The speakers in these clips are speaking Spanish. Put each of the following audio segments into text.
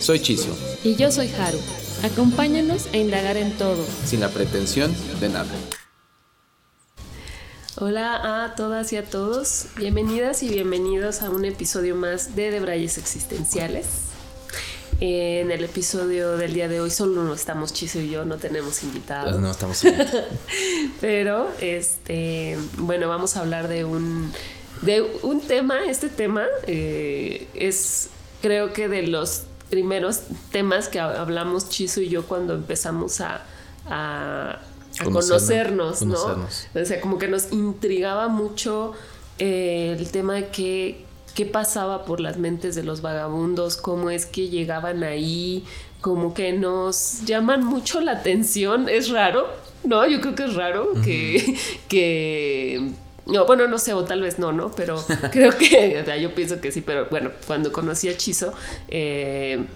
Soy Chiso. Y yo soy Haru. Acompáñanos a indagar en todo. Sin la pretensión de nada. Hola a todas y a todos, bienvenidas y bienvenidos a un episodio más de Debrayes Existenciales. En el episodio del día de hoy solo no estamos Chiso y yo, no tenemos invitados. No estamos. Pero, este, bueno, vamos a hablar de un, de un tema. Este tema eh, es, creo que de los primeros temas que hablamos Chiso y yo cuando empezamos a a conocernos, ¿no? O sea, como que nos intrigaba mucho eh, el tema de qué, qué pasaba por las mentes de los vagabundos, cómo es que llegaban ahí, como que nos llaman mucho la atención, es raro, ¿no? Yo creo que es raro que, que no, bueno, no sé, o tal vez no, ¿no? Pero creo que, o sea, yo pienso que sí, pero bueno, cuando conocí a Chizo, eh,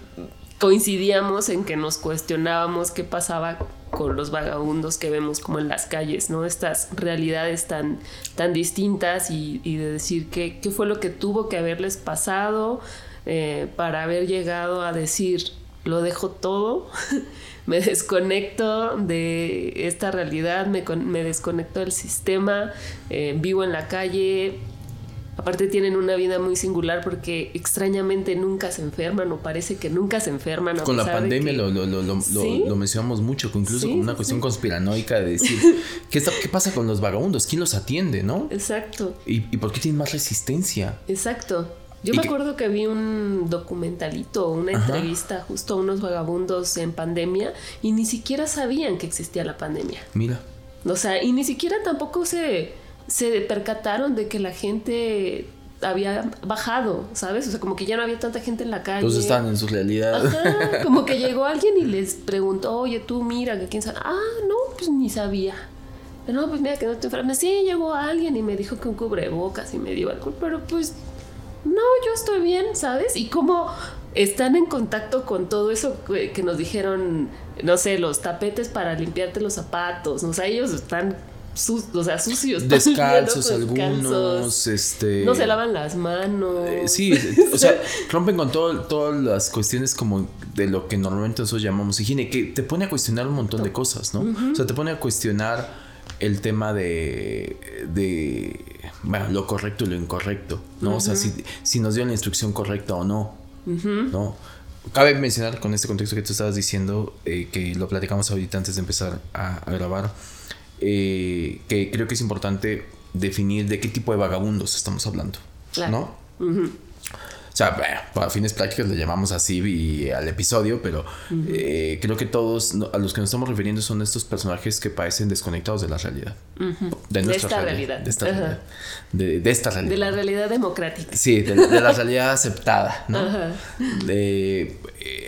coincidíamos en que nos cuestionábamos qué pasaba con los vagabundos que vemos como en las calles, ¿no? Estas realidades tan, tan distintas y, de decir qué, qué fue lo que tuvo que haberles pasado eh, para haber llegado a decir, lo dejo todo, me desconecto de esta realidad, me, me desconecto del sistema, eh, vivo en la calle, Aparte tienen una vida muy singular porque extrañamente nunca se enferman o parece que nunca se enferman. Con la pandemia lo, lo, lo, lo, mencionamos mucho, incluso como una cuestión conspiranoica de decir, ¿qué, ¿qué, pasa con los vagabundos? ¿Quién los atiende, no? Exacto. ¿Y, por qué tienen más resistencia? Exacto. Yo me acuerdo que vi un documentalito, una entrevista justo a unos vagabundos en pandemia y ni siquiera sabían que existía la pandemia. Mira. O sea, y ni siquiera tampoco se se percataron de que la gente había bajado, ¿sabes? O sea, como que ya no había tanta gente en la calle. Todos estaban en su realidad. Ajá, como que llegó alguien y les preguntó, oye, tú mira, que quién sabe. Ah, no, pues ni sabía. No, pues mira que no te enfermas. Sí, llegó alguien y me dijo que un cubrebocas y me dio alcohol, pero pues no, yo estoy bien, ¿sabes? Y como están en contacto con todo eso que nos dijeron, no sé, los tapetes para limpiarte los zapatos, o sea, ellos están o sea, sucios. Descalzos algunos, este... No se lavan las manos. Eh, sí, o sea, rompen con todo, todas las cuestiones como de lo que normalmente nosotros llamamos higiene, que te pone a cuestionar un montón de cosas, ¿no? O sea, te pone a cuestionar el tema de, de bueno, lo correcto y lo incorrecto, ¿no? O sea, si, si, nos dio la instrucción correcta o no, ¿no? Cabe mencionar con este contexto que tú estabas diciendo, eh, que lo platicamos ahorita antes de empezar a, a grabar, eh, que creo que es importante definir de qué tipo de vagabundos estamos hablando. ¿No? O sea, para fines prácticos le llamamos así al episodio, pero eh, creo que todos a los que nos estamos refiriendo son estos personajes que parecen desconectados de la realidad. de, nuestra esta realidad. De esta realidad. De, esta realidad. De la realidad democrática. Sí, de, la realidad aceptada, ¿no? Eh,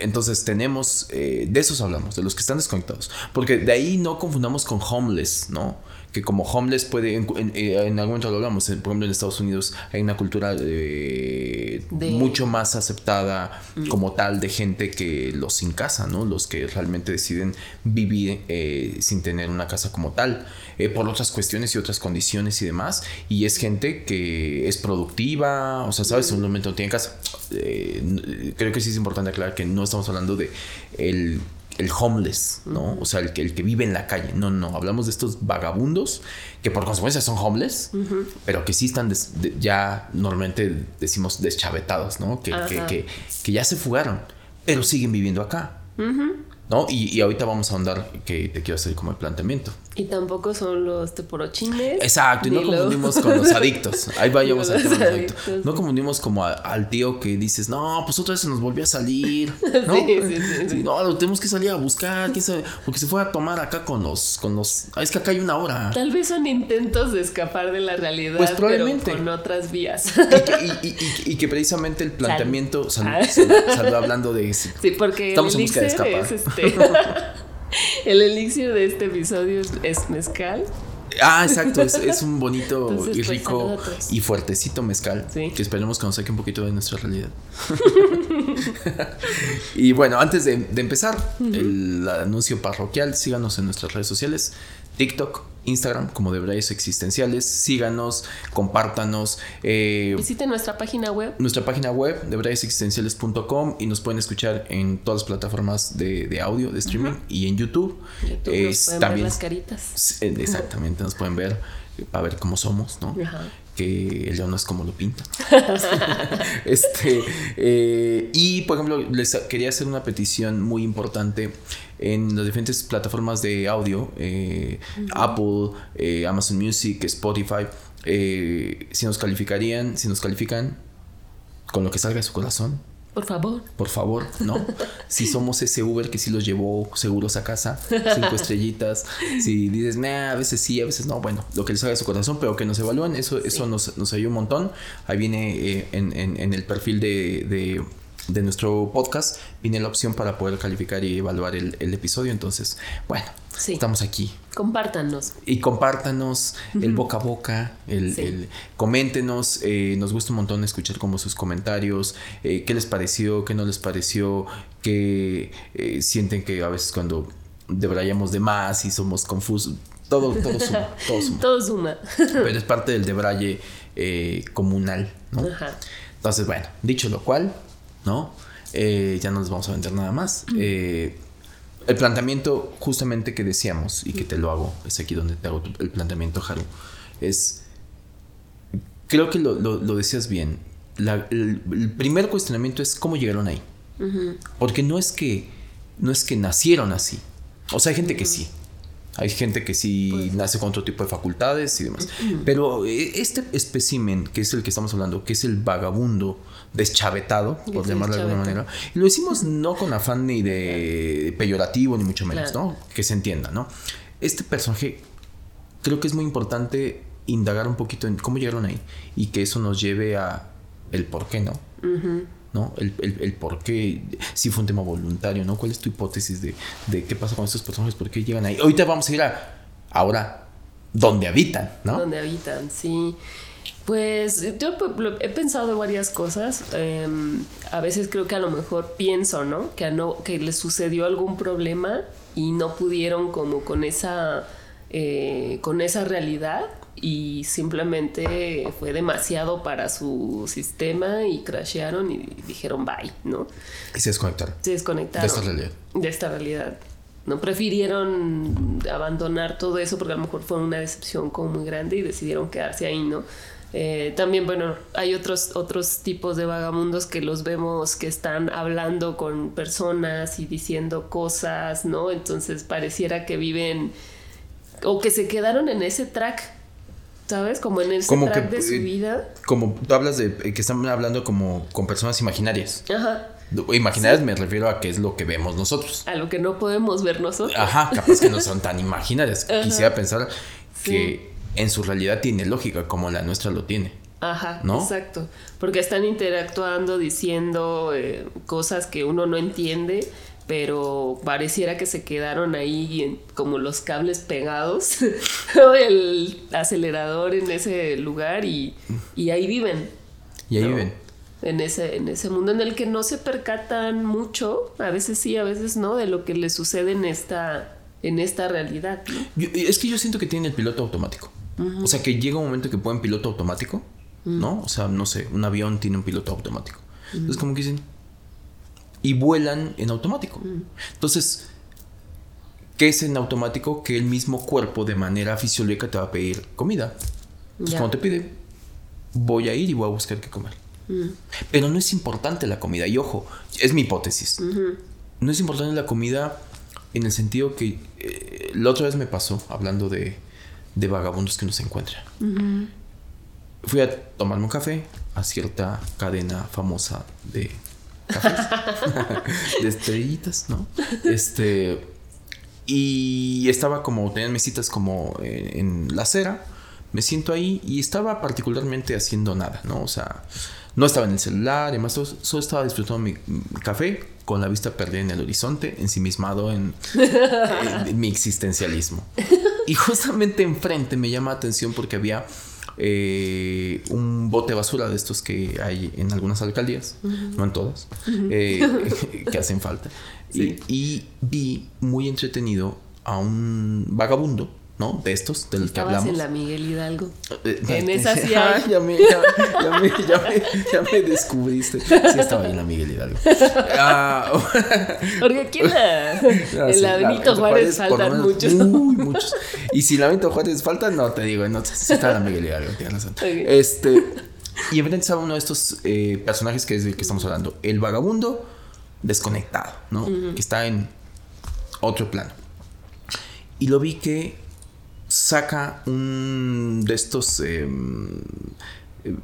entonces tenemos, eh, de esos hablamos, de los que están desconectados. Porque de ahí no confundamos con homeless, ¿no? Que como homeless puede, en, eh, algún momento lo hablamos, por ejemplo en Estados Unidos hay una cultura mucho más aceptada mm. como tal de gente que los sin casa, ¿no? Los que realmente deciden vivir eh, sin tener una casa como tal, eh, por otras cuestiones y otras condiciones y demás, y es gente que es productiva, o sea, ¿sabes? En un momento no tiene casa. creo que sí es importante aclarar que no estamos hablando de el el homeless, ¿no? O sea, el que, el que vive en la calle. No, no, hablamos de estos vagabundos que por consecuencia son homeless, pero que sí están ya normalmente decimos deschavetados, ¿no? Que, que, que, ya se fugaron, pero siguen viviendo acá, ¿no? Y, y, ahorita vamos a andar que te quiero hacer como el planteamiento. Y tampoco son los teporochines. Exacto, y no confundimos con los adictos. Ahí vayamos al tema los adictos. No confundimos como al tío que dices, no, pues otra vez se nos volvió a salir. ¿no? Sí, sí, sí, no, lo tenemos que salir a buscar, quién sabe, porque se fue a tomar acá con los, con los. Ah, es que acá hay una hora. Tal vez son intentos de escapar de la realidad. Pues probablemente. Pero con otras vías. Y que, precisamente el planteamiento. Salud, hablando de. Sí, porque. Estamos en busca de escapar. este... El elixir de este episodio es mezcal. Ah, exacto, es, un bonito y pues, rico y fuertecito mezcal que esperemos que nos saque un poquito de nuestra realidad. y bueno, antes de, empezar el anuncio parroquial, síganos en nuestras redes sociales, TikTok, Instagram como Debrayes Existenciales. Síganos, compártanos. Eh, Visiten nuestra página web. Nuestra página web, debrayesexistenciales.com y nos pueden escuchar en todas las plataformas de, audio, de streaming y en YouTube. YouTube nos pueden también, ver las caritas. Exactamente, nos pueden ver para ver cómo somos, ¿no? Que el león no es como lo pinta. este, eh, y por ejemplo, les quería hacer una petición muy importante en las diferentes plataformas de audio, eh, Apple, eh, Amazon Music, Spotify. si nos calificarían, si nos califican con lo que salga de su corazón, por favor. Por favor, ¿no? si somos ese Uber que sí los llevó seguros a casa, cinco estrellitas. Si dices, nah, a veces sí, a veces no, bueno, lo que les haga de su corazón, pero que nos evalúen, eso, eso nos, nos ayuda un montón. Ahí viene eh, en, en, el perfil de de nuestro podcast viene la opción para poder calificar y evaluar el, episodio. Entonces, bueno, estamos aquí. Compártanos. Y compártanos el boca a boca, el, coméntenos. Eh, nos gusta un montón escuchar como sus comentarios, eh, qué les pareció, qué no les pareció, qué eh, sienten que a veces cuando debrayamos de más y somos confusos. Todo, todo suma, todo suma. todo suma. Pero es parte del debraye comunal, ¿no? Entonces, bueno, dicho lo cual, ¿no? Eh, ya no les vamos a vender nada más. Eh, el planteamiento justamente que decíamos y que te lo hago, es aquí donde te hago el planteamiento, Haru, es, creo que lo, decías bien, el, primer cuestionamiento es cómo llegaron ahí. Porque no es que, no es que nacieron así. O sea, hay gente que sí. Hay gente que sí pues nace con otro tipo de facultades y demás. Pero eh, este espécimen, que es el que estamos hablando, que es el vagabundo deschavetado, por llamarlo de alguna manera. Y lo decimos no con afán ni de peyorativo, ni mucho menos, ¿no? Que se entienda, ¿no? Este personaje creo que es muy importante indagar un poquito en cómo llegaron ahí y que eso nos lleve a el por qué, ¿no? ¿no? El, el, por qué, si fue un tema voluntario, ¿no? ¿Cuál es tu hipótesis de, de qué pasa con estos personajes? ¿Por qué llegan ahí? Ahorita vamos a ir a, ahora, ¿dónde habitan, ¿no? Donde habitan, sí. Pues yo he pensado varias cosas. Em, a veces creo que a lo mejor pienso, ¿no? Que, no, que les sucedió algún problema y no pudieron como con esa, eh, con esa realidad y simplemente fue demasiado para su sistema y crashearon y dijeron bye, ¿no? Y se desconectaron. Se desconectaron. De esta realidad. De esta realidad. No prefirieron abandonar todo eso porque a lo mejor fue una decepción como muy grande y decidieron quedarse ahí, ¿no? Eh, también, bueno, hay otros, otros tipos de vagamundos que los vemos que están hablando con personas y diciendo cosas, ¿no? Entonces pareciera que viven o que se quedaron en ese track, ¿sabes? Como en ese track de su eh, vida. Como tú hablas de eh, que están hablando como con personas imaginarias. Ajá. Imaginarias me refiero a qué es lo que vemos nosotros. A lo que no podemos ver nosotros. Ajá, capaz que no son tan imaginarias. Quisiera pensar que en su realidad tiene lógica como la nuestra lo tiene. Ajá, ¿no? exacto. Porque están interactuando, diciendo eh, cosas que uno no entiende, pero pareciera que se quedaron ahí como los cables pegados, el acelerador en ese lugar y, ahí viven. Y ahí viven. En ese, en ese mundo en el que no se percatan mucho, a veces sí, a veces no, de lo que les sucede en esta, en esta realidad. es que yo siento que tiene el piloto automático. O sea, que llega un momento que pueden piloto automático, ¿no? O sea, no sé, un avión tiene un piloto automático. Entonces, como que dicen, y vuelan en automático. Entonces, ¿qué es en automático? Que el mismo cuerpo de manera fisiológica te va a pedir comida. Entonces, cuando te pide, voy a ir y voy a buscar qué comer. Pero no es importante la comida. Y ojo, es mi hipótesis. No es importante la comida en el sentido que eh, la otra vez me pasó, hablando de, de vagabundos que no se encuentran. Fui a tomarme un café a cierta cadena famosa de cafés, de estrellitas, ¿no? Este, y estaba como, tenían mesitas como en, en la acera. Me siento ahí y estaba particularmente haciendo nada, ¿no? O sea, no estaba en el celular, además solo, estaba disfrutando mi, café con la vista perdida en el horizonte, ensimismado en, en, mi existencialismo. Y justamente enfrente me llama la atención porque había eh, un bote de basura de estos que hay en algunas alcaldías, no en todas, eh, que hacen falta. Y, y vi muy entretenido a un vagabundo ¿no? De estos, del que hablamos. en la Miguel Hidalgo. Eh, en esa sí ya, ya, me, ya, ya, me, ya, me, ya, me, descubriste. Sí, estaba en la Miguel Hidalgo. Ah, Porque aquí en la, no, en la Benito Juárez, Juárez faltan muchos. Muy, muchos. Y si la Benito Juárez falta, no te digo, no, sí está en la Miguel Hidalgo, tienes razón. Okay. Este, y enfrente estaba uno de estos eh, personajes que es del que estamos hablando. El vagabundo desconectado, ¿no? Uh -huh. Que está en otro plano. Y lo vi que saca un de estos eh, eh,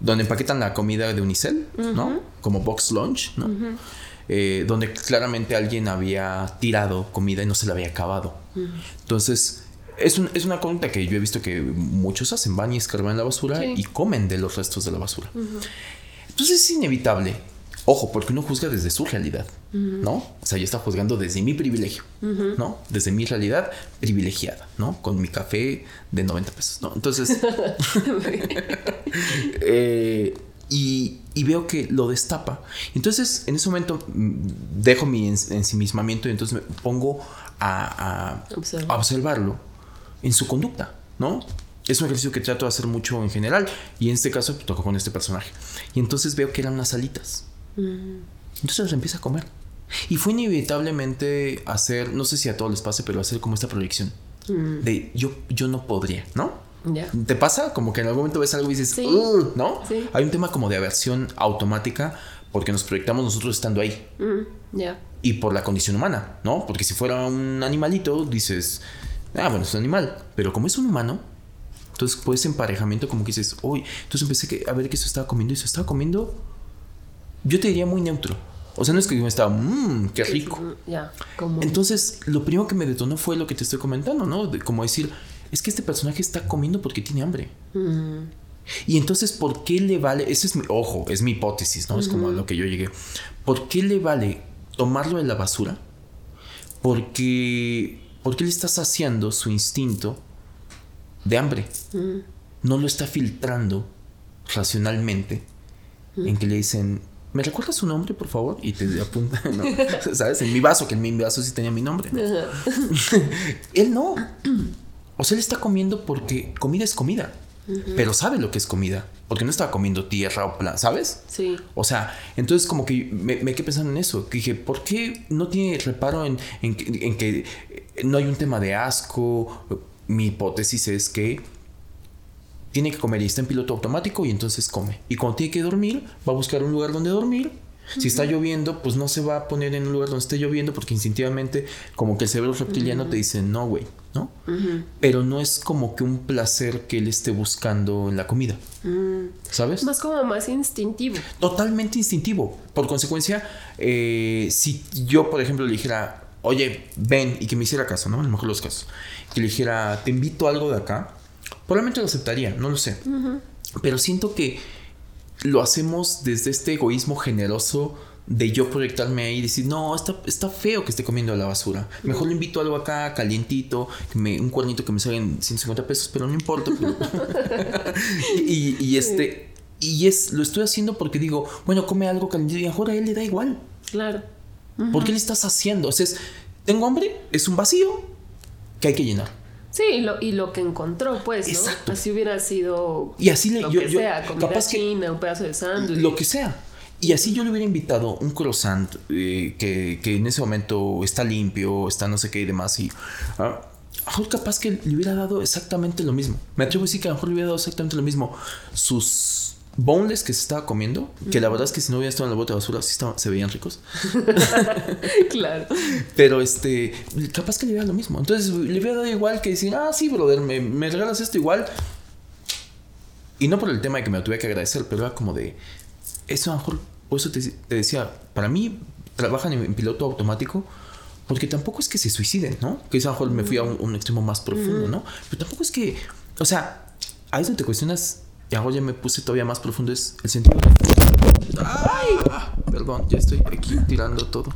donde empaquetan la comida de Unicel, uh -huh. ¿no? Como box lunch, ¿no? Uh -huh. eh, donde claramente alguien había tirado comida y no se la había acabado. Uh -huh. Entonces, es, un, es, una conducta que yo he visto que muchos hacen, van y escarban la basura sí. y comen de los restos de la basura. Entonces es inevitable Ojo, porque uno juzga desde su realidad, uh -huh. ¿no? O sea, yo estaba juzgando desde mi privilegio, uh -huh. ¿no? Desde mi realidad privilegiada, ¿no? Con mi café de 90 pesos, ¿no? Entonces, eh, y, y, veo que lo destapa. Entonces, en ese momento dejo mi ensimismamiento y entonces me pongo a, a, Observa. a observarlo en su conducta, ¿no? Es un ejercicio que trato de hacer mucho en general y en este caso pues, tocó con este personaje. Y entonces veo que eran unas alitas. Entonces empieza a comer. Y fue inevitablemente hacer, no sé si a todos les pase, pero hacer como esta proyección mm. de yo, yo no podría, ¿no? Yeah. ¿Te pasa? Como que en algún momento ves algo y dices, sí. ¿no? Sí. Hay un tema como de aversión automática porque nos proyectamos nosotros estando ahí. Mm. Yeah. Y por la condición humana, ¿no? Porque si fuera un animalito, dices, ah, bueno, es un animal. Pero como es un humano, entonces pues emparejamiento como que dices, uy, entonces empecé a ver que se estaba comiendo y se estaba comiendo yo te diría muy neutro. O sea, no es que yo estaba, mmm, qué rico. Ya, como... Entonces, lo primero que me detonó fue lo que te estoy comentando, ¿no? De, como decir, es que este personaje está comiendo porque tiene hambre. Uh -huh. Y entonces, ¿por qué le vale? Ese es mi, ojo, es mi hipótesis, ¿no? Uh -huh. Es como a lo que yo llegué. ¿Por qué le vale tomarlo de la basura? Porque, porque le está saciando su instinto de hambre. Uh -huh. No lo está filtrando racionalmente en que le dicen, ¿me recuerdas su nombre, por favor? Y te apunta, no, ¿sabes? En mi vaso, que en mi vaso sí tenía mi nombre. ¿no? él no. O sea, él está comiendo porque comida es comida. Uh -huh. Pero sabe lo que es comida. Porque no estaba comiendo tierra o plan, ¿sabes? Sí. O sea, entonces como que me, me quedé pensando en eso. Que dije, ¿por qué no tiene reparo en, en, en que no hay un tema de asco? Mi hipótesis es que tiene que comer y está en piloto automático y entonces come. Y cuando tiene que dormir, va a buscar un lugar donde dormir. Si uh -huh. está lloviendo, pues no se va a poner en un lugar donde esté lloviendo porque instintivamente como que el cerebro reptiliano uh -huh. te dice, no, güey, ¿no? Uh -huh. Pero no es como que un placer que él esté buscando en la comida. ¿Sabes? Más como más instintivo. Totalmente instintivo. Por consecuencia, eh, si yo, por ejemplo, le dijera, oye, ven, y que me hiciera caso, ¿no? En el mejor de los casos. Que le dijera, te invito a algo de acá Probablemente lo aceptaría, no lo sé. Uh -huh. Pero siento que lo hacemos desde este egoísmo generoso de yo proyectarme ahí y decir, no, está, está feo que esté comiendo la basura. Mejor le invito algo acá, calientito, me, un cuernito que me salga en 150 pesos, pero no importa. Pero... y, y, este, y es, lo estoy haciendo porque digo, bueno, come algo calientito y ahora a él le da igual. Claro. Uh -huh. ¿Por qué le estás haciendo? O sea, es, tengo hambre, es un vacío que hay que llenar. Sí, y lo, y lo que encontró, pues, ¿no? Así hubiera sido. Y así le, lo yo, que yo, sea, comida capaz china, un pedazo de sándwich. Lo que sea. Y así yo le hubiera invitado un croissant eh, que, que, en ese momento está limpio, está no sé qué y demás. Y ah, a mejor capaz que le hubiera dado exactamente lo mismo. Me atrevo a decir que a lo mejor le hubiera dado exactamente lo mismo. Sus boneless que se estaba comiendo, que la verdad es que si no hubiera estado en el bote de basura, sí estaban- se veían ricos. claro. Pero este, capaz que le hubiera lo mismo. Entonces le hubiera dado igual que decir, ah, sí, brother, me, me regalas esto igual. Y no por el tema de que me lo tuviera que agradecer, pero era como de, eso a lo mejor, por eso te, te decía, para mí trabajan en, en piloto automático. Porque tampoco es que se suiciden, ¿no? Que eso a lo mejor me fui a un, un extremo más profundo, ¿no? Pero tampoco es que, o sea, ahí es donde te cuestionas, y ahora ya me puse todavía más profundo, es el sentido. ¡Ay! Ah, perdón, ya estoy aquí tirando todo.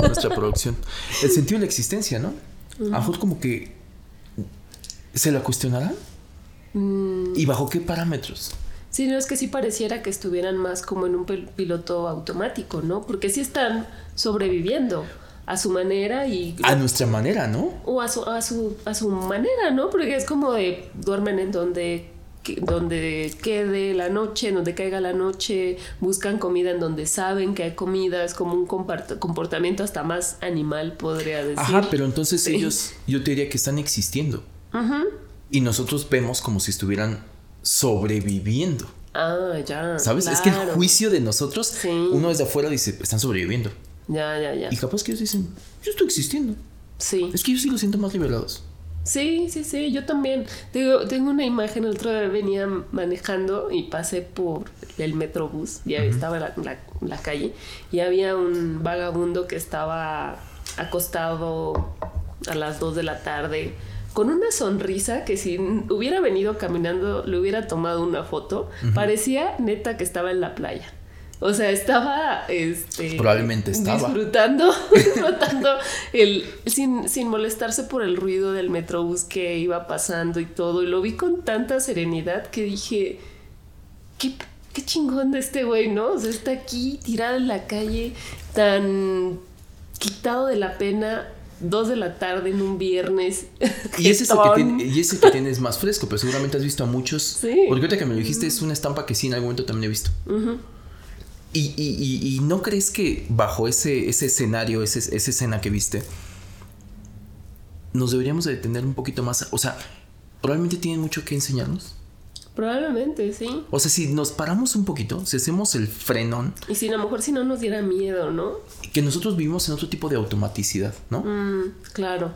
Nuestra producción. El sentido de la existencia, ¿no? A lo mejor como que se la cuestionarán. ¿Y bajo qué parámetros? Sí, no es que sí pareciera que estuvieran más como en un piloto automático, ¿no? Porque sí están sobreviviendo a su manera y A nuestra manera, ¿no? o a su, a su a su manera, ¿no? Porque es como de duermen en donde que- donde quede la noche, en donde caiga la noche, buscan comida en donde saben que hay comida, es como un comportamiento hasta más animal, podría decir. Ajá, pero entonces Sí. ellos, yo te diría que están existiendo. Ujú. Y nosotros vemos como si estuvieran sobreviviendo. Ah, ya. ¿Sabes? Es que el juicio de nosotros, Sí. uno desde afuera dice, están sobreviviendo. Ya, ya, ya. Y capaz que ellos dicen, yo estoy existiendo. Sí. Es que yo sí los siento más liberados. Sí, sí, sí, yo también. Digo, tengo una imagen, el otro día venía manejando y pasé por el metrobús, ya estaba en la, la- la calle, y había un vagabundo que estaba acostado a las 2 de la tarde con una sonrisa que si hubiera venido caminando le hubiera tomado una foto, parecía neta que estaba en la playa. O sea, estaba este Probablemente estaba. disfrutando, disfrutando el sin, sin molestarse por el ruido del metrobús que iba pasando y todo. Y lo vi con tanta serenidad que dije, qué, qué chingón de este güey, ¿no? O sea, está aquí tirado en la calle, tan quitado de la pena, dos de la tarde en un viernes. Y ese, es el que tiene, y ese que tienes más fresco, pero seguramente has visto a muchos. Sí. Porque ahorita que me lo dijiste, es una estampa que sí en algún momento también he visto. Y, y- y- y no crees que bajo ese, ese escenario, ese, esa escena que viste, nos deberíamos de detener un poquito más? O sea, probablemente tienen mucho que enseñarnos. Probablemente, sí. O sea, si nos paramos un poquito, si hacemos el frenón, Y si a lo mejor si no nos diera miedo, ¿no? que nosotros vivimos en otro tipo de automaticidad, ¿no? Mm, claro.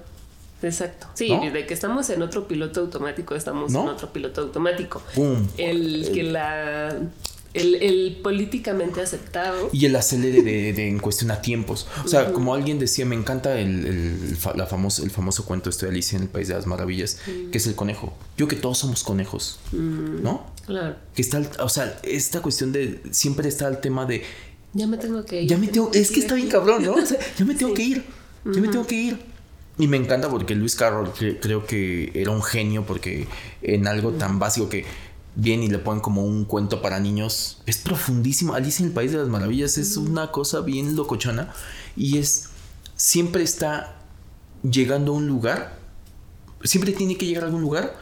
Exacto. Sí, ¿No? desde que estamos en otro piloto automático, estamos ¿No? en otro piloto automático. ¡Pum! El que la. El, el políticamente aceptado. Y el acelere de, de- en cuestión a tiempos. O sea, como alguien decía, me encanta el, la famoso, el famoso cuento este de Alicia en el País de las Maravillas, que es el conejo. Yo que todos somos conejos, ¿no? Claro. Que está, o sea, esta cuestión de, siempre está el tema de, Ya me tengo que ir. ya me tengo, es que está bien cabrón, ¿no? O sea, ya me tengo Sí. que ir, ya me tengo que ir. Y me encanta porque Luis Carroll creo que era un genio porque en algo tan básico que viene y le ponen como un cuento para niños, es profundísimo. Alicia en el País de las Maravillas es una cosa bien locochona y es, siempre está llegando a un lugar, siempre tiene que llegar a algún lugar,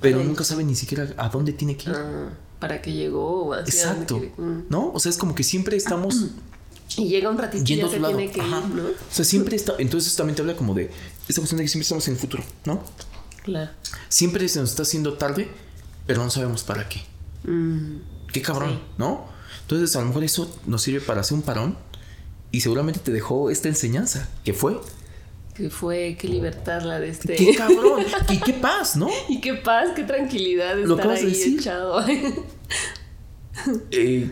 pero nunca sabe ni siquiera a dónde tiene que ir. Ah, para que llegó o así. Exacto. mm. ¿No? O sea, es como que siempre estamos Y llega un ratito y ya se tiene que Ajá. ir, ¿no? O sea, siempre está. Entonces también te habla como de esta cuestión de que siempre estamos en el futuro, ¿no? Claro. Siempre se nos está haciendo tarde, pero no sabemos para qué. Mm, Qué cabrón, Sí. ¿no? Entonces a lo mejor eso nos sirve para hacer un parón y seguramente te dejó esta enseñanza, que fue. que fue, qué libertad la de este. Qué cabrón y qué paz, ¿no? y qué paz, qué tranquilidad Lo estar ahí decir. echado. Eh,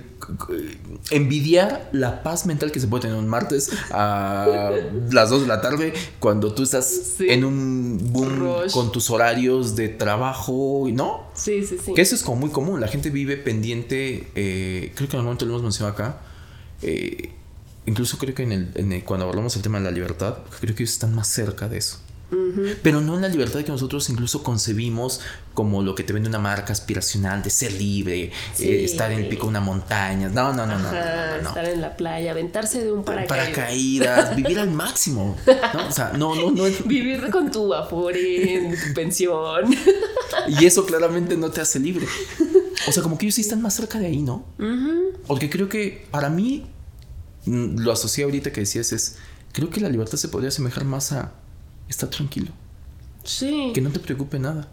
envidiar la paz mental que se puede tener un martes a las 2 de la tarde cuando tú estás Sí. en un boom Rush. con tus horarios de trabajo, ¿no? sí, sí, sí. Que eso es como muy común. La gente vive pendiente. eh, creo que en algún momento lo hemos mencionado acá. eh, incluso creo que en el, en el- cuando hablamos del tema de la libertad, creo que ellos están más cerca de eso. Pero no en la libertad que nosotros incluso concebimos como lo que te vende una marca aspiracional de ser libre, Sí. eh, estar en el pico de una montaña. No, no, no, no, no, Ajá, no, no. estar en la playa, aventarse de un paracaídas. Paracaídas, vivir al máximo. ¿no? O sea, no, no, no. Vivir con tu afore, tu pensión. Y eso claramente no te hace libre. O sea, como que ellos sí están más cerca de ahí, ¿no? Porque creo que para mí, mm, lo asocié ahorita que decías es, creo que la libertad se podría asemejar más a estar tranquilo, Sí. que no te preocupe nada.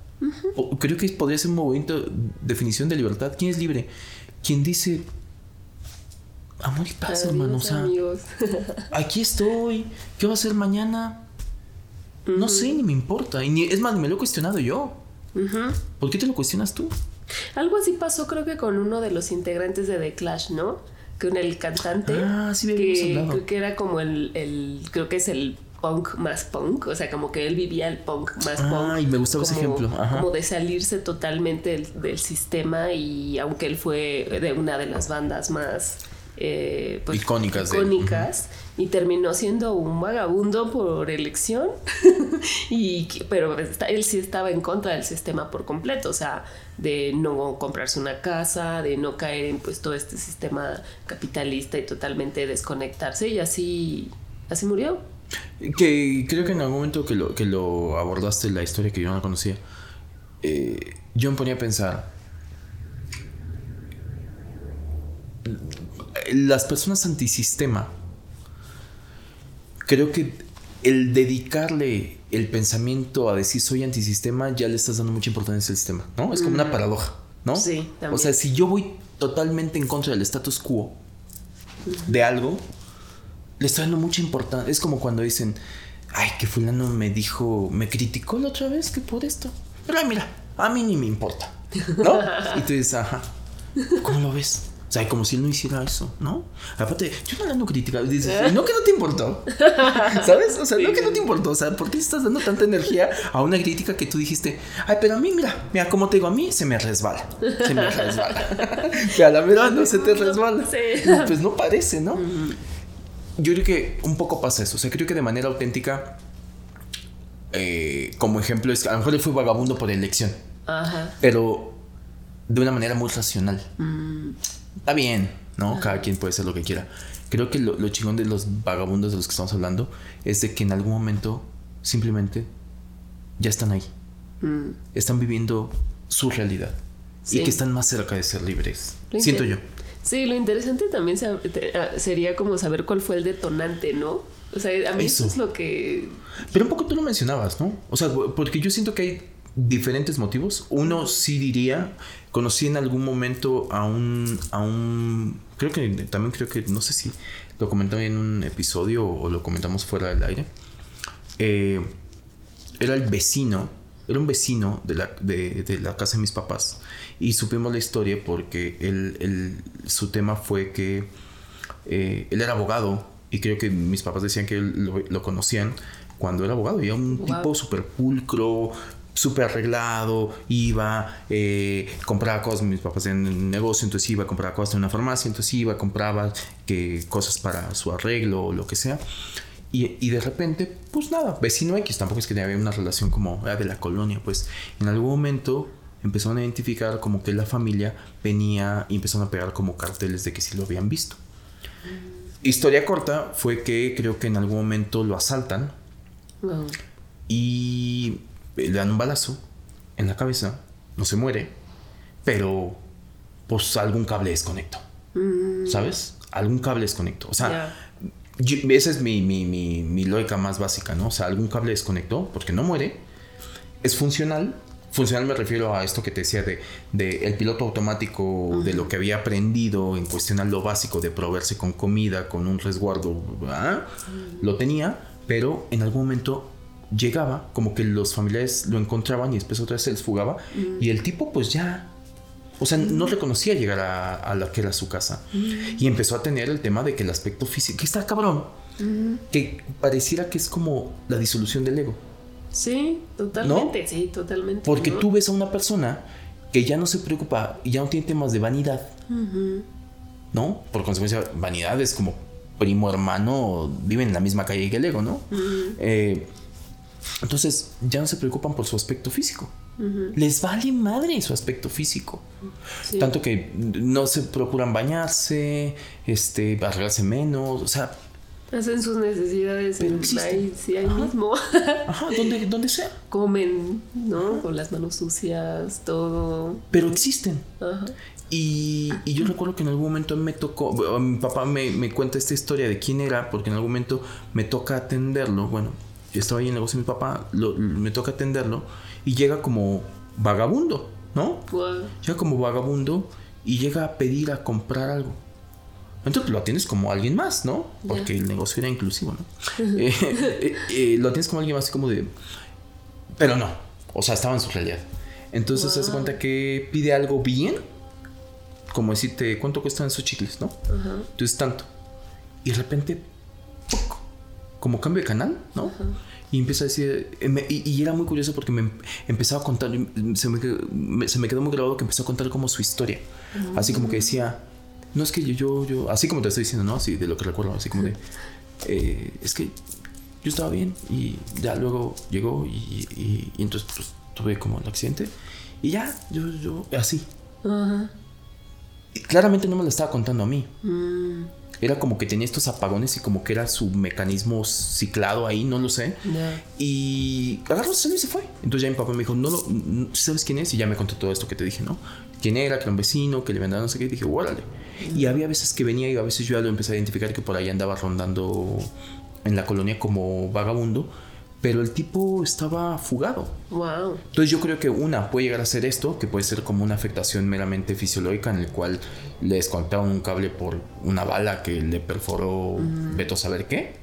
Creo que podría ser un movimiento, definición de libertad. ¿Quién es libre? quien dice, amor y paz, hermano, o sea, aquí estoy, ¿qué va a hacer mañana? No sé, ni me importa. Y ni, es más, me lo he cuestionado yo. ¿Por qué te lo cuestionas tú? Algo así pasó creo que con uno de los integrantes de The Clash, ¿no? Con el cantante. Ah, sí, que, creo que era como el, el, creo que es el punk más punk, o sea, como que él vivía el punk más punk. Ay, me gustaba ese ejemplo. Como de salirse totalmente del, sistema y aunque él fue de una de las bandas más eh, pues, icónicas, icónicas y terminó siendo un vagabundo por elección, y, pero él sí estaba en contra del sistema por completo, o sea, de no comprarse una casa, de no caer en pues todo este sistema capitalista y totalmente desconectarse y así, así murió. Que creo que en algún momento que lo, que lo abordaste la historia que yo no conocía, eh, yo me ponía a pensar, las personas antisistema, creo que el dedicarle el pensamiento a decir soy antisistema, ya le estás dando mucha importancia al sistema, ¿no? Es como una mm. paradoja, ¿no? Sí, O sea, si yo voy totalmente en contra del status quo de algo, le estoy dando mucha importancia. Es como cuando dicen, ay, que fulano me dijo, me criticó la otra vez que por esto. Pero ay, mira, a mí ni me importa, ¿no? y tú dices, ajá, ¿cómo lo ves? O sea, como si él no hiciera eso, ¿no? Aparte, yo no le ando criticando. Dices, no que no te importó. ¿Sabes? O sea, no que no te importó. O sea, ¿por qué estás dando tanta energía a una crítica que tú dijiste, ay, pero a mí, mira, mira, como te digo, a mí se me resbala. Se me resbala. que a la verdad no se te resbala. Pues no parece, ¿no? Yo creo que un poco pasa eso. O sea, creo que de manera auténtica, eh, como ejemplo, es que a lo mejor él fue vagabundo por elección. Ajá. Pero de una manera muy racional. Mm está bien, ¿no? Cada quien puede hacer lo que quiera. Creo que lo, chingón de los vagabundos de los que estamos hablando es de que en algún momento simplemente ya están ahí. Mm. Están viviendo su realidad. Y que están más cerca de ser libres. Siento yo. Sí, lo interesante también ah, sería como saber cuál fue el detonante, ¿no? O sea, a mí eso es lo que... Pero un poco tú lo mencionabas, ¿no? O sea, porque yo siento que hay diferentes motivos. Uno sí diría, conocí en algún momento a un, a un, creo que también creo que, no sé si lo comentaba en un episodio o lo comentamos fuera del aire. Eh, era el vecino, era un vecino de la, de, la casa de mis papás. Y supimos la historia porque él, su tema fue que eh, él era abogado y creo que mis papás decían que lo, conocían cuando era abogado. Y era un tipo súper pulcro, súper arreglado, iba, eh, compraba cosas, mis papás en el negocio, entonces iba a comprar cosas en una farmacia, entonces iba, compraba que, cosas para su arreglo o lo que sea. Y, y, de repente, pues nada, vecino X, tampoco es que había una relación como de la colonia, pues en algún momento empezaron a identificar como que la familia venía y empezaron a pegar como carteles de que sí lo habían visto. Historia corta fue que creo que en algún momento lo asaltan. Y le dan un balazo en la cabeza, no se muere, pero pues algún cable desconectó. Mm. ¿Sabes? Algún cable desconectó. O sea, esa es mi, mi, mi, mi, lógica más básica, ¿no? O sea, algún cable desconectó porque no muere, es funcional. Funcional me refiero a esto que te decía de, de el piloto automático, de lo que había aprendido en cuestionar lo básico de proveerse con comida, con un resguardo, lo tenía, pero en algún momento llegaba, como que los familiares lo encontraban y después otra vez se les fugaba. Mm. Y el tipo, pues ya. O sea, no reconocía llegar a, a, la que era su casa. Mm. Y empezó a tener el tema de que el aspecto físico. Que está cabrón. Mm. Que pareciera que es como la disolución del ego. Sí, totalmente. Sí, totalmente. Porque tú ves a una persona que ya no se preocupa y ya no tiene temas de vanidad. ¿No? Por consecuencia, vanidad es como primo hermano, viven en la misma calle que el ego, ¿no? Eh, entonces ya no se preocupan por su aspecto físico. Les vale madre su aspecto físico. Tanto que no se procuran bañarse, este, arreglarse menos, o sea. Hacen sus necesidades en ahí, sí, ahí mismo. Ajá, donde, donde sea. Comen, ¿no? Con las manos sucias, todo. Pero existen. Ajá. Y, y, yo recuerdo que en algún momento me tocó, mi papá me, me cuenta esta historia de quién era, porque en algún momento me toca atenderlo. Bueno, yo estaba ahí en el negocio de mi papá, me toca atenderlo y llega como vagabundo, ¿no? Llega como vagabundo y llega a pedir a comprar algo. Entonces lo tienes como alguien más, ¿no? Porque el negocio era inclusivo, ¿no? Eh, eh, eh, lo tienes como alguien más, así como de... Pero no, o sea, estaba en su realidad. Entonces se hace cuenta que pide algo bien, como decirte, ¿cuánto cuestan esos chicles, no? Entonces tanto. Y de repente. Como cambio de canal, ¿no? Y empieza a decir, y, era muy curioso porque me empezaba a contar, se me, se me quedó muy grabado que empezó a contar como su historia. Así como que decía, no es que yo, yo, así como te estoy diciendo, ¿no? Así de lo que recuerdo, así como de, eh, es que yo estaba bien y ya luego llegó y, y, entonces pues, tuve como el accidente y ya, yo, yo, así. Y claramente no me lo estaba contando a mí. Mm. Era como que tenía estos apagones y como que era su mecanismo ciclado ahí, no lo sé. Y agarró, salió y se fue. Entonces ya mi papá me dijo, no, lo, ¿sabes quién es? Y ya me contó todo esto que te dije, ¿no? quién era, que era un vecino, que le vendía no sé qué, y dije, órale. Y había veces que venía y a veces yo ya lo empecé a identificar que por ahí andaba rondando en la colonia como vagabundo, pero el tipo estaba fugado. Wow. Entonces yo creo que una puede llegar a ser esto, que puede ser como una afectación meramente fisiológica en el cual le desconectaron un cable por una bala que le perforó veto a saber qué.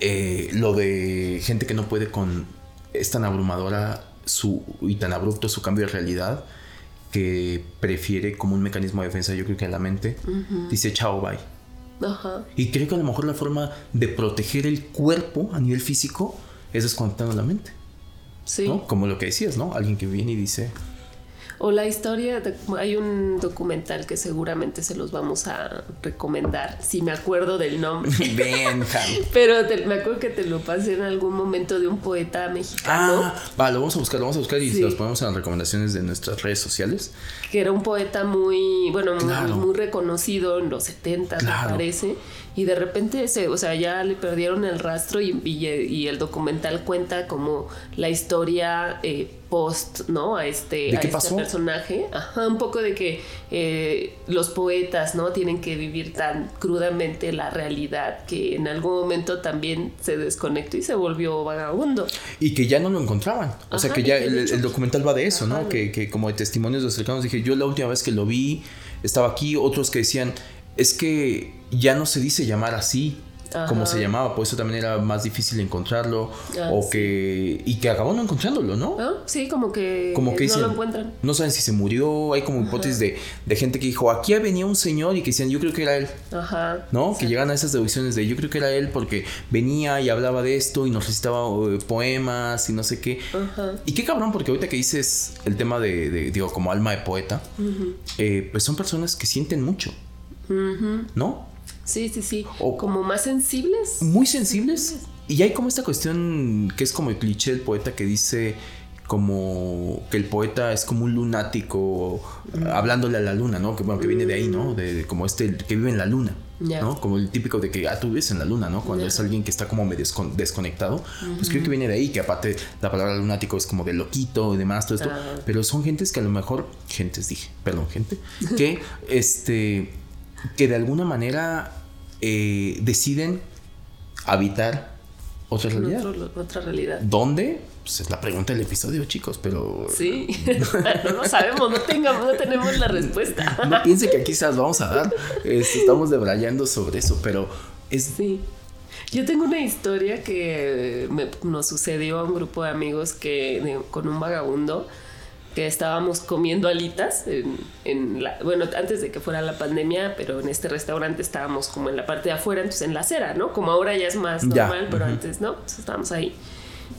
Eh, lo de gente que no puede con es tan abrumadora su y tan abrupto su cambio de realidad que prefiere como un mecanismo de defensa, yo creo que a la mente, dice chao, bye. Ajá. Y creo que a lo mejor la forma de proteger el cuerpo a nivel físico es desconectando la mente. Sí. Como lo que decías, ¿no? Alguien que viene y dice, o la historia, hay un documental que seguramente se los vamos a recomendar, si me acuerdo del nombre. Pero me acuerdo que te lo pasé en algún momento de un poeta mexicano. Ah, va, lo vamos a buscar, lo vamos a buscar y los ponemos en las recomendaciones de nuestras redes sociales. Que era un poeta muy, bueno, muy, reconocido en los 70, me parece y de repente se, o sea, ya le perdieron el rastro y, y, el documental cuenta como la historia eh, post, ¿no? A este, a este personaje. Ajá, un poco de que eh, los poetas, ¿no? Tienen que vivir tan crudamente la realidad que en algún momento también se desconectó y se volvió vagabundo. Y que ya no lo encontraban. O sea, que ya el, documental va de eso, ¿no? Que, que como de testimonios de cercanos dije, yo la última vez que lo vi estaba aquí, otros que decían es que ya no se dice llamar así como se llamaba, por eso también era más difícil encontrarlo ah, o que y que acabaron encontrándolo, ¿no? Ah, sí, como que, como que no lo encuentran. No saben si se murió, hay como hipótesis de, de, gente que dijo, aquí venía un señor y que decían, yo creo que era él. Ajá. ¿No? Que llegan a esas deducciones de yo creo que era él porque venía y hablaba de esto y nos recitaba eh, poemas y no sé qué. Ajá. Y qué cabrón, porque ahorita que dices el tema de, digo, como alma de poeta, eh, pues son personas que sienten mucho. ¿No? Sí, sí, sí. O como más sensibles. Muy sensibles. Y hay como esta cuestión que es como el cliché del poeta que dice como que el poeta es como un lunático hablándole a la luna, ¿no? Que bueno, que viene de ahí, ¿no? De, como este que vive en la luna, ¿no? Como el típico de que ah, tú vives en la luna, ¿no? Cuando es alguien que está como medio desconectado, pues creo que viene de ahí, que aparte la palabra lunático es como de loquito y demás, todo esto, pero son gentes que a lo mejor, gentes dije, perdón, gente, que este que de alguna manera eh, deciden habitar otra realidad. otra realidad. ¿Dónde? Pues es la pregunta del episodio, chicos, pero. Sí, no lo sabemos, no, tengamos, no tenemos la respuesta. no piense que aquí se las vamos a dar. Estamos debrayando sobre eso, pero es. Sí. Yo tengo una historia que nos sucedió a un grupo de amigos que con un vagabundo que estábamos comiendo alitas en, la, bueno, antes de que fuera la pandemia, pero en este restaurante estábamos como en la parte de afuera, entonces en la acera, ¿no? Como ahora ya es más normal, pero antes no, estábamos ahí.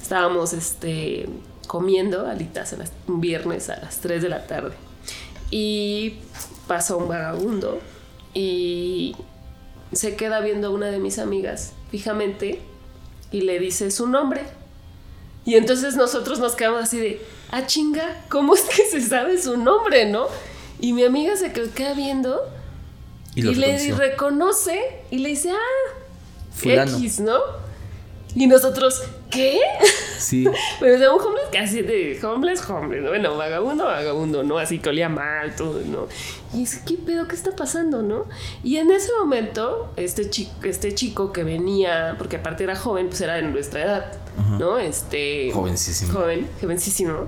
Estábamos este, comiendo alitas un viernes a las 3 de la tarde. Y pasó un vagabundo y se queda viendo a una de mis amigas fijamente y le dice su nombre. Y entonces nosotros nos quedamos así de, ah, chinga, ¿cómo es que se sabe su nombre, no? Y mi amiga se queda viendo y, le reconoce y le dice, ah, X, ¿no? Y nosotros, ¿qué? Sí. Pero de un homeless casi de homeless, homeless. Bueno, vagabundo, vagabundo, ¿no? Así que olía mal, todo, ¿no? Y es, ¿qué pedo? ¿Qué está pasando, no? Y en ese momento, este chico, este chico que venía, porque aparte era joven, pues era de nuestra edad, ¿no? Este. Jovencísimo. Joven, jovencísimo.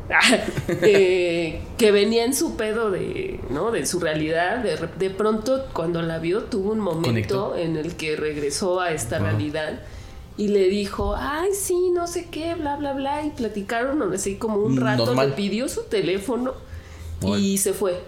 eh, que venía en su pedo de, ¿no? De su realidad. De, de pronto, cuando la vio, tuvo un momento en el que regresó a esta realidad y le dijo, ay, sí, no sé qué, bla, bla, bla, y platicaron así como un rato, Normal. le pidió su teléfono y se fue.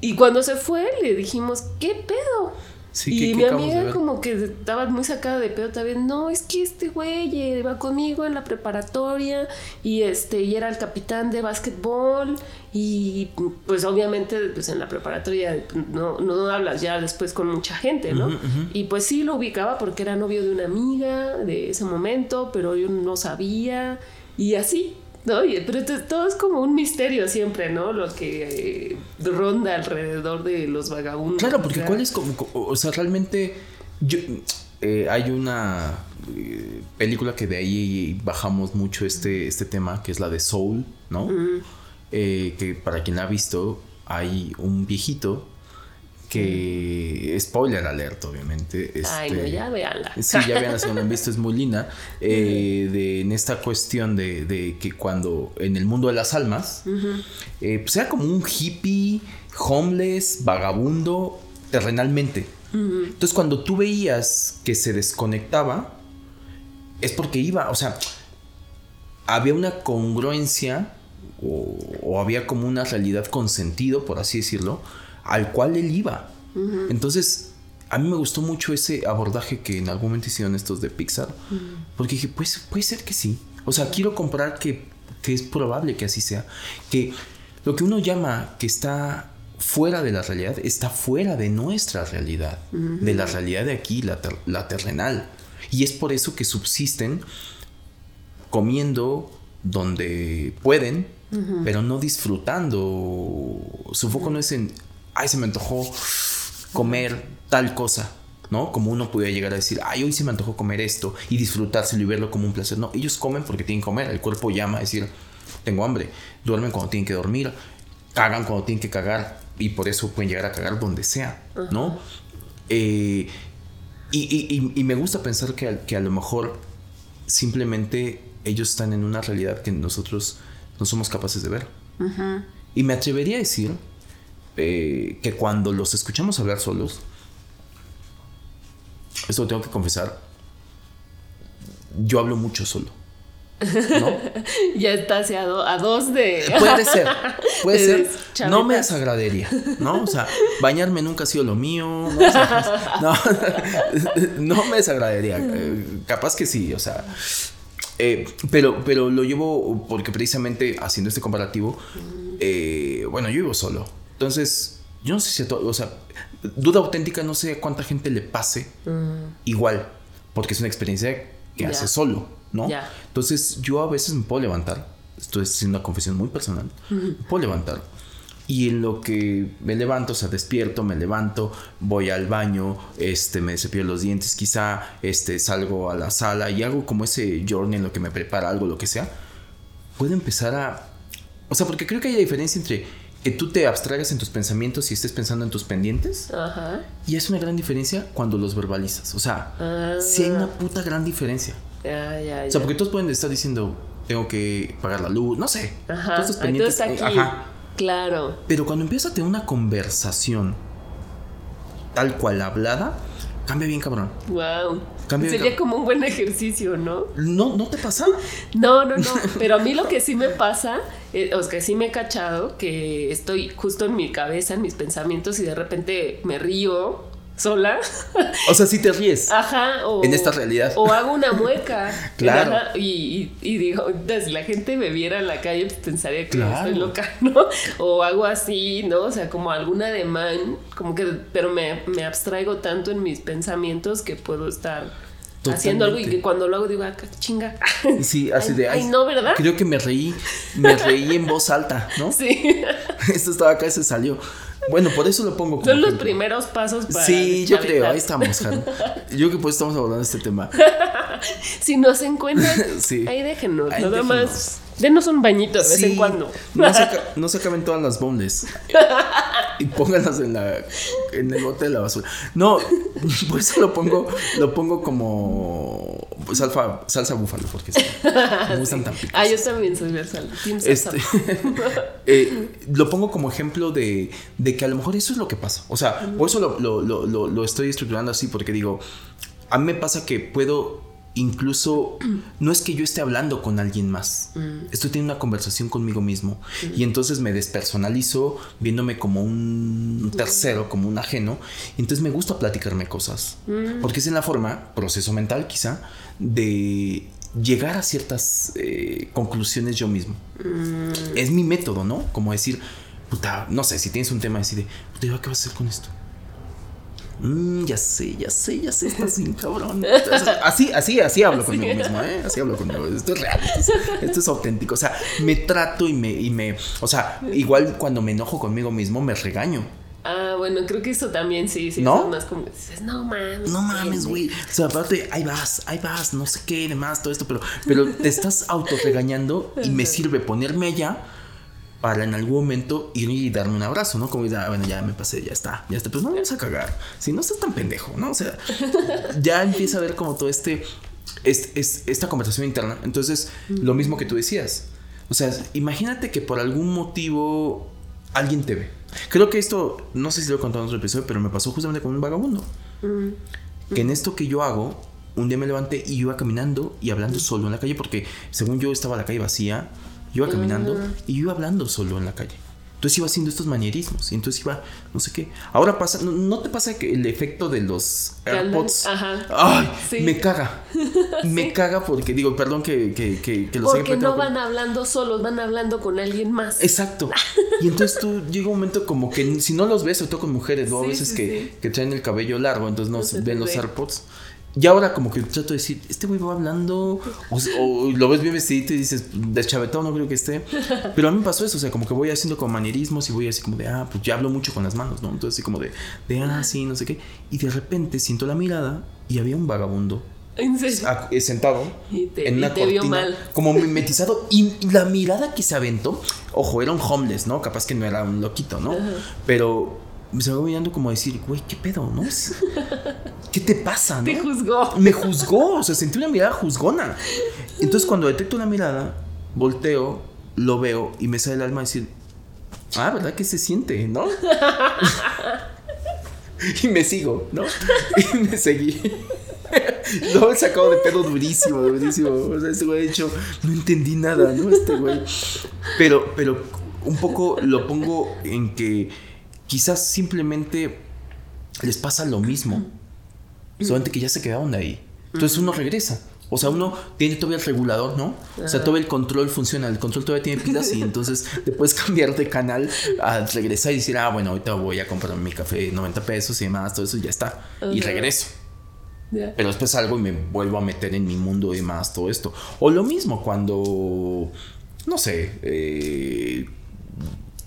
Y cuando se fue, le dijimos, ¿qué pedo? Sí, y ¿qué- qué mi amiga como que estaba muy sacada de pedo también, no, es que este güey va conmigo en la preparatoria y este y era el capitán de básquetbol y pues obviamente pues en la preparatoria no, no hablas ya después con mucha gente, ¿no? Y pues sí lo ubicaba porque era novio de una amiga de ese momento, pero yo no sabía y así. ¿No? Y- pero todo es como un misterio siempre, ¿no? Lo que eh, ronda alrededor de los vagabundos. Claro, porque O sea, cuál es como, co- o sea, realmente yo, eh, hay una eh, película que de ahí bajamos mucho este, este tema, que es la de Soul, ¿no? Eh, que para quien la ha visto, hay un viejito que, spoiler alert, obviamente. Ay, no, este, ya véanla. Sí, ya vean la segunda vista, es muy linda. eh, de, en esta cuestión de, de que cuando en el mundo de las almas, eh, pues era como un hippie, homeless, vagabundo, terrenalmente. Entonces, cuando tú veías que se desconectaba, es porque iba, o sea, había una congruencia o, o había como una realidad con sentido, por así decirlo, al cual él iba. Entonces, a mí me gustó mucho ese abordaje que en algún momento hicieron estos de Pixar, porque dije, pues puede ser que sí. O sea, quiero comprar que, que es probable que así sea. Que lo que uno llama que está fuera de la realidad, está fuera de nuestra realidad, de la realidad de aquí, la, ter- la terrenal. Y es por eso que subsisten comiendo donde pueden, pero no disfrutando. Su foco no es en, ay, se me antojó comer tal cosa, ¿no? Como uno pudiera llegar a decir, ay, hoy se me antojó comer esto y disfrutárselo y verlo como un placer. No, ellos comen porque tienen que comer. El cuerpo llama a decir, tengo hambre. Duermen cuando tienen que dormir, cagan cuando tienen que cagar y por eso pueden llegar a cagar donde sea, ¿no? Eh, y, y- y- y me gusta pensar que, a- que a lo mejor simplemente ellos están en una realidad que nosotros no somos capaces de ver. Y me atrevería a decir eh, que cuando los escuchamos hablar solos, esto lo tengo que confesar, yo hablo mucho solo. ¿No? Ya está hacia do- a dos de. Puede ser, puede De ser. chavitas. No me desagradaría, ¿no? O sea, bañarme nunca ha sido lo mío. No, O sea, no, no me desagradaría. Eh, Capaz que sí, o sea. eh, pero, pero lo llevo porque precisamente haciendo este comparativo, eh, bueno, yo vivo solo. Entonces, yo no sé si a todo, o sea, duda auténtica, no sé a cuánta gente le pase igual, porque es una experiencia que Ya. hace solo, ¿no? Ya. Entonces yo a veces me puedo levantar, esto es una confesión muy personal, me puedo levantar y en lo que me levanto, o sea, despierto, me levanto, voy al baño, este, me cepillo los dientes, quizá este, salgo a la sala y hago como ese journey en lo que me prepara algo, lo que sea, puedo empezar a... O sea, porque creo que hay una diferencia entre que tú te abstraigas en tus pensamientos y estés pensando en tus pendientes Ajá. y es una gran diferencia cuando los verbalizas. O sea, Ah. sí hay una puta gran diferencia. Ya, ya, O sea, ya. porque todos pueden estar diciendo, tengo que pagar la luz, no sé. Ajá. Todos estos Ah, pendientes. entonces eh, aquí. ajá. Claro. Pero cuando empiezas a tener una conversación tal cual hablada, cambia bien cabrón. Wow. Cambia Sería como un buen ejercicio, ¿no? ¿No, ¿No te pasa? No, no, no. Pero a mí lo que sí me pasa, eh, o sea, que sí me he cachado, que estoy justo en mi cabeza, en mis pensamientos, y de repente me río sola. O sea, si te ríes. Ajá. O, En esta realidad. O hago una mueca. Claro. Ajá, y, y, y digo, si la gente me viera en la calle, pues pensaría que Claro. estoy loca, ¿no? O hago así, ¿no? O sea, como algún ademán, como que, pero me, me abstraigo tanto en mis pensamientos que puedo estar haciendo algo y que cuando lo hago digo, ah, chinga. Sí, así Ay, de. ay, no, ¿verdad? Creo que me reí, me reí en voz alta, ¿no? Sí. Esto estaba acá y se salió. Bueno, por eso lo pongo como. Son los primeros pasos para. Sí, yo creo, ahí estamos, Jaro. Yo creo que pues estamos abordando este tema. si no se encuentran, ahí déjenos, nada más. Denos un bañito de vez en cuando. No se, no se acaben todas las boneless. Y pónganlas en la en el bote de la basura. No, por eso lo pongo lo pongo como salsa, salsa búfalo porque me gustan tan Ah, yo también soy versal. Este, eh, lo pongo como ejemplo de, de, que a lo mejor eso es lo que pasa. O sea, por eso lo, lo, lo, lo estoy estructurando así porque digo, a mí me pasa que puedo incluso no es que yo esté hablando con alguien más, mm. estoy teniendo una conversación conmigo mismo y entonces me despersonalizo viéndome como un tercero, como un ajeno, y entonces me gusta platicarme cosas, mm. porque es en la forma, proceso mental quizá, de llegar a ciertas eh, conclusiones yo mismo. Mm. Es mi método, ¿no? Como decir, puta, no sé, si tienes un tema, decir, puta, ¿qué vas a hacer con esto? Mm, ya sé, ya sé, ya sé, estás bien cabrón. así, así, así hablo conmigo mismo, ¿eh? Así hablo conmigo. Esto es real, esto es, auténtico. O sea, me trato y me, y me. O sea, igual cuando me enojo conmigo mismo, me regaño. Ah, bueno, creo que eso también sí, sí. ¿No? Más como dices, no mames. No mames, güey. O sea, aparte, ahí vas, ahí vas, no sé qué, demás, todo esto, pero, pero te estás autorregañando y me sirve ponerme allá para en algún momento ir y darme un abrazo, ¿no? Como, ah, bueno, ya me pasé, ya está, ya está, pues no vamos a cagar. Si no estás tan pendejo, ¿no? O sea, ya empieza a ver como todo este, esta conversación interna. Entonces, lo mismo que tú decías. O sea, imagínate que por algún motivo alguien te ve. Creo que esto, no sé si lo he contado en otro episodio, pero me pasó justamente con un vagabundo. Que en esto que yo hago, un día me levanté y iba caminando y hablando solo en la calle, porque según yo estaba la calle vacía iba caminando y iba hablando solo en la calle. Entonces iba haciendo estos manierismos y entonces iba, no sé qué. Ahora pasa, ¿no, te pasa que el efecto de los AirPods? Ajá. ¡Ay! Me caga. Me caga porque digo, perdón que, que, que, que Porque no van hablando solos, van hablando con alguien más. Exacto. Y entonces tú llega un momento como que si no los ves, sobre todo con mujeres, ¿no? a veces que, que traen el cabello largo, entonces no, ven los AirPods. Y ahora como que trato de decir, este güey va hablando, o, lo ves bien vestidito y dices, deschavetado no creo que esté. Pero a mí me pasó eso, o sea, como que voy haciendo como manierismos y voy así como de, ah, pues ya hablo mucho con las manos, ¿no? Entonces así como de, de, ah, sí, no sé qué. Y de repente siento la mirada y había un vagabundo. ¿En serio? Eh, sentado en una cortina, como mimetizado y la mirada que se aventó, ojo, era un homeless, ¿no? Capaz que no era un loquito, ¿no? Pero me estaba mirando como a decir, güey, ¿qué pedo, no? ¿Qué te pasa, no? Te juzgó. Me juzgó, o sea, sentí una mirada juzgona. Entonces, cuando detecto una mirada, volteo, lo veo y me sale el alma a decir, ah, ¿verdad que se siente, no? y me sigo, ¿no? Y me seguí. Luego he sacado de pedo durísimo, durísimo. O sea, ese güey ha dicho, no entendí nada, ¿no? Este güey. Pero, pero un poco lo pongo en que quizás simplemente les pasa lo mismo, solamente que ya se quedaron ahí. Entonces uno regresa. O sea, uno tiene todavía el regulador, ¿no? O sea, todo el control funciona, el control todavía tiene pilas y entonces te puedes cambiar de canal a regresar y decir, ah, bueno, ahorita voy a comprar mi café 90 pesos y demás, todo eso y ya está. Y regreso. Pero después salgo y me vuelvo a meter en mi mundo y demás, todo esto. O lo mismo cuando, no sé, eh,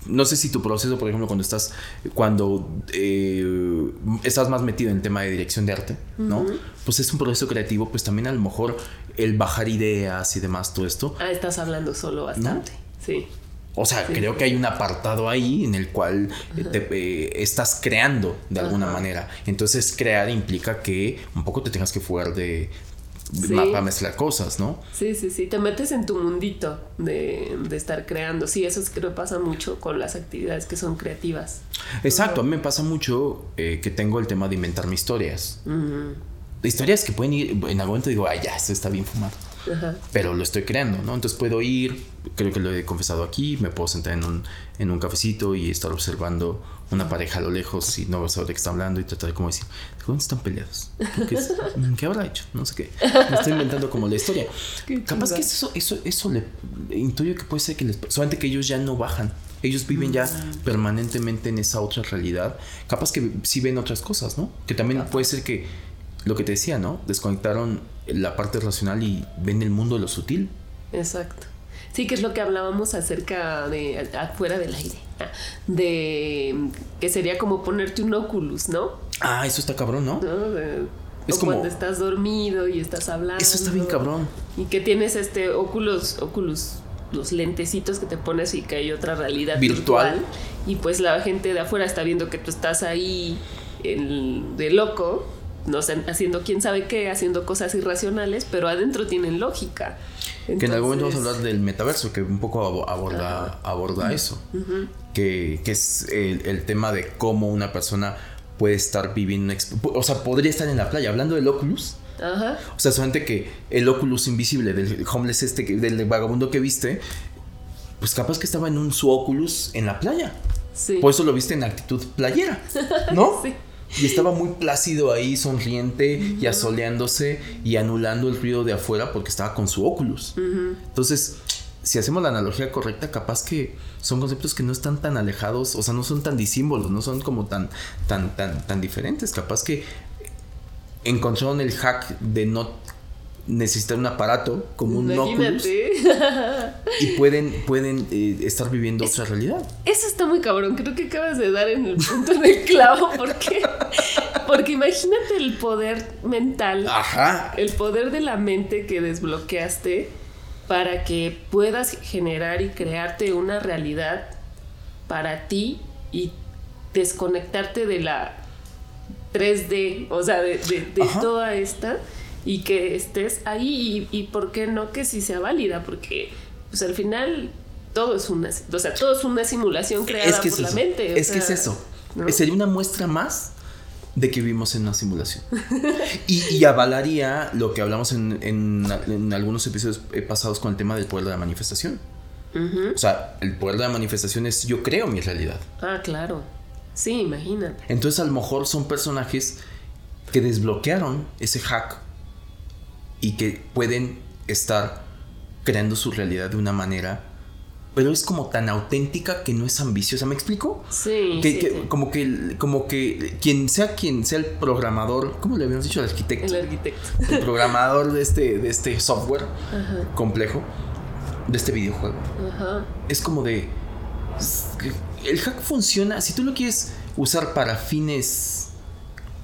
no sé si tu proceso, por ejemplo, cuando estás, cuando eh, estás más metido en el tema de dirección de arte, ¿no? Pues es un proceso creativo, pues también a lo mejor el bajar ideas y demás, todo esto. Ah, estás hablando solo bastante, sí. O sea, creo que hay un apartado ahí en el cual te, eh, estás creando de alguna manera. Entonces, crear implica que un poco te tengas que fugar de, para mezclar cosas, ¿no? Sí, sí, sí, te metes en tu mundito de, estar creando. Sí, eso creo que pasa mucho con las actividades que son creativas. Exacto, a mí me pasa mucho eh, que tengo el tema de inventarme historias. Historias que pueden ir, en algún momento digo, ay, ya, esto está bien fumado. Pero lo estoy creando, ¿no? Entonces puedo ir, creo que lo he confesado aquí, me puedo sentar en un, en un cafecito y estar observando una pareja a lo lejos y no saber de qué está hablando y tratar de como decir, ¿dónde están peleados? Mm, ¿Qué, habrá hecho? No sé qué. Me estoy inventando como la historia. Capaz que eso, eso, eso le intuyo que puede ser que les... Solamente que ellos ya no bajan. Ellos viven ya mm. permanentemente en esa otra realidad. Capaz que sí ven otras cosas, ¿no? Que también puede ser que lo que te decía, ¿no? Desconectaron la parte racional y ven el mundo de lo sutil. Exacto. Sí, que es lo que hablábamos acerca de afuera del aire. Ah, de que sería como ponerte un oculus, ¿no? Ah, eso está cabrón, ¿no? Es o como, cuando estás dormido y estás hablando. Eso está bien cabrón. Y que tienes este Oculus, Oculus, los lentecitos que te pones y que hay otra realidad virtual. y pues la gente de afuera está viendo que tú estás ahí de loco, no sé, haciendo quién sabe qué, haciendo cosas irracionales, pero adentro tienen lógica. que en algún momento vamos a hablar del metaverso, que un poco aborda, aborda eso. que, que, es el, el tema de cómo una persona puede estar viviendo, o sea, podría estar en la playa, hablando del Oculus. Ajá. O sea, solamente que el Oculus invisible del homeless este, del vagabundo que viste, pues capaz que estaba en un su Oculus en la playa. Sí. Por eso lo viste en actitud playera, ¿no? sí. Y estaba muy plácido ahí, sonriente y asoleándose y anulando el ruido de afuera porque estaba con su Oculus. Entonces, si hacemos la analogía correcta, capaz que son conceptos que no están tan alejados, o sea, no son tan disímbolos, no son como tan, tan, tan, tan diferentes. Capaz que encontraron el hack de no necesitar un aparato como un Oculus y pueden, pueden eh, estar viviendo otra realidad. Eso está muy cabrón, creo que acabas de dar en el punto del clavo porque, porque imagínate el poder mental, el poder de la mente que desbloqueaste para que puedas generar y crearte una realidad para ti y desconectarte de la 3D, o sea, de, toda esta y que estés ahí y, por qué no que sí sea válida, porque pues al final todo es una, o sea, todo es una simulación creada por la mente. Es que es eso. Sería una muestra más de que vivimos en una simulación. y, avalaría lo que hablamos en, algunos episodios pasados con el tema del poder de la manifestación. O sea, el poder de la manifestación es yo creo mi realidad. Ah, claro. Sí, imagínate. Entonces a lo mejor son personajes que desbloquearon ese hack y que pueden estar creando su realidad de una manera pero es como tan auténtica que no es ambiciosa. ¿Me explico? Sí. Que, Como que como que quien sea quien sea el programador, ¿cómo le habíamos dicho? El arquitecto. El arquitecto. El programador de este, de este software complejo, de este videojuego. Ajá. Es como de. El hack funciona. Si tú lo quieres usar para fines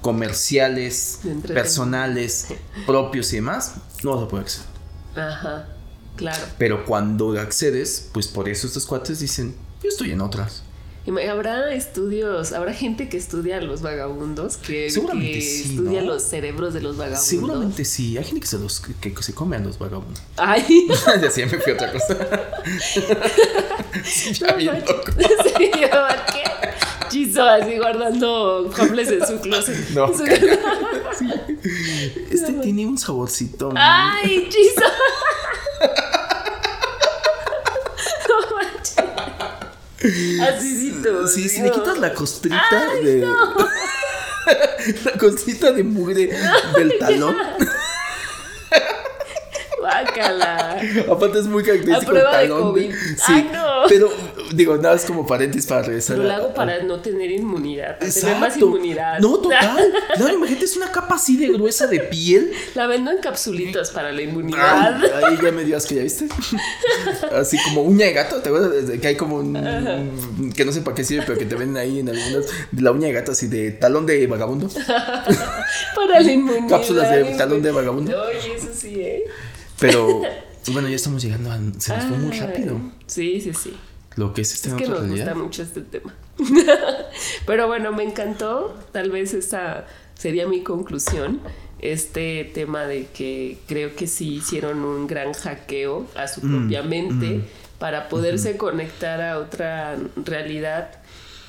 comerciales, personales, propios y demás, no vas a poder acceder. Ajá. Claro. Pero cuando accedes, pues por eso estos cuates dicen, yo estoy en otras. ¿Habrá estudios, habrá gente que estudia a los vagabundos? Que, estudia los cerebros de los vagabundos. Seguramente sí. Hay gente que se, los, que, se come a los vagabundos. Ay. ya sí, me fui otra cosa. sí, ya bien loco. sí, ¿qué? Chizo así guardando homeless en su closet. No. sí. Este tiene un saborcito. Ay, Chizo. Así Sí, si le quitas la costrita de. la costrita de mugre del talón. Guácala. Aparte es muy característico el talón. De Sí, pero digo, nada, es como paréntesis para regresar. Pero lo hago para no tener inmunidad, para tener más inmunidad. No, total. No, imagínate, es una capa así de gruesa de piel. La vendo en capsulitas para la inmunidad. ahí ya me dio que ya viste. Así como uña de gato, ¿te acuerdas? Que hay como un. que no sé para qué sirve, pero que te venden ahí en algunas. La uña de gato así de talón de vagabundo. para la inmunidad. Cápsulas de talón de vagabundo. Oye, eso sí, ¿eh? Pero bueno, ya estamos llegando a. Se nos fue muy rápido. Sí, sí, sí. Lo que es este es que nos gusta mucho este tema. Pero bueno, me encantó. Tal vez esa sería mi conclusión. Este tema de que creo que sí hicieron un gran hackeo a su mm, propia mente mm. para poderse conectar a otra realidad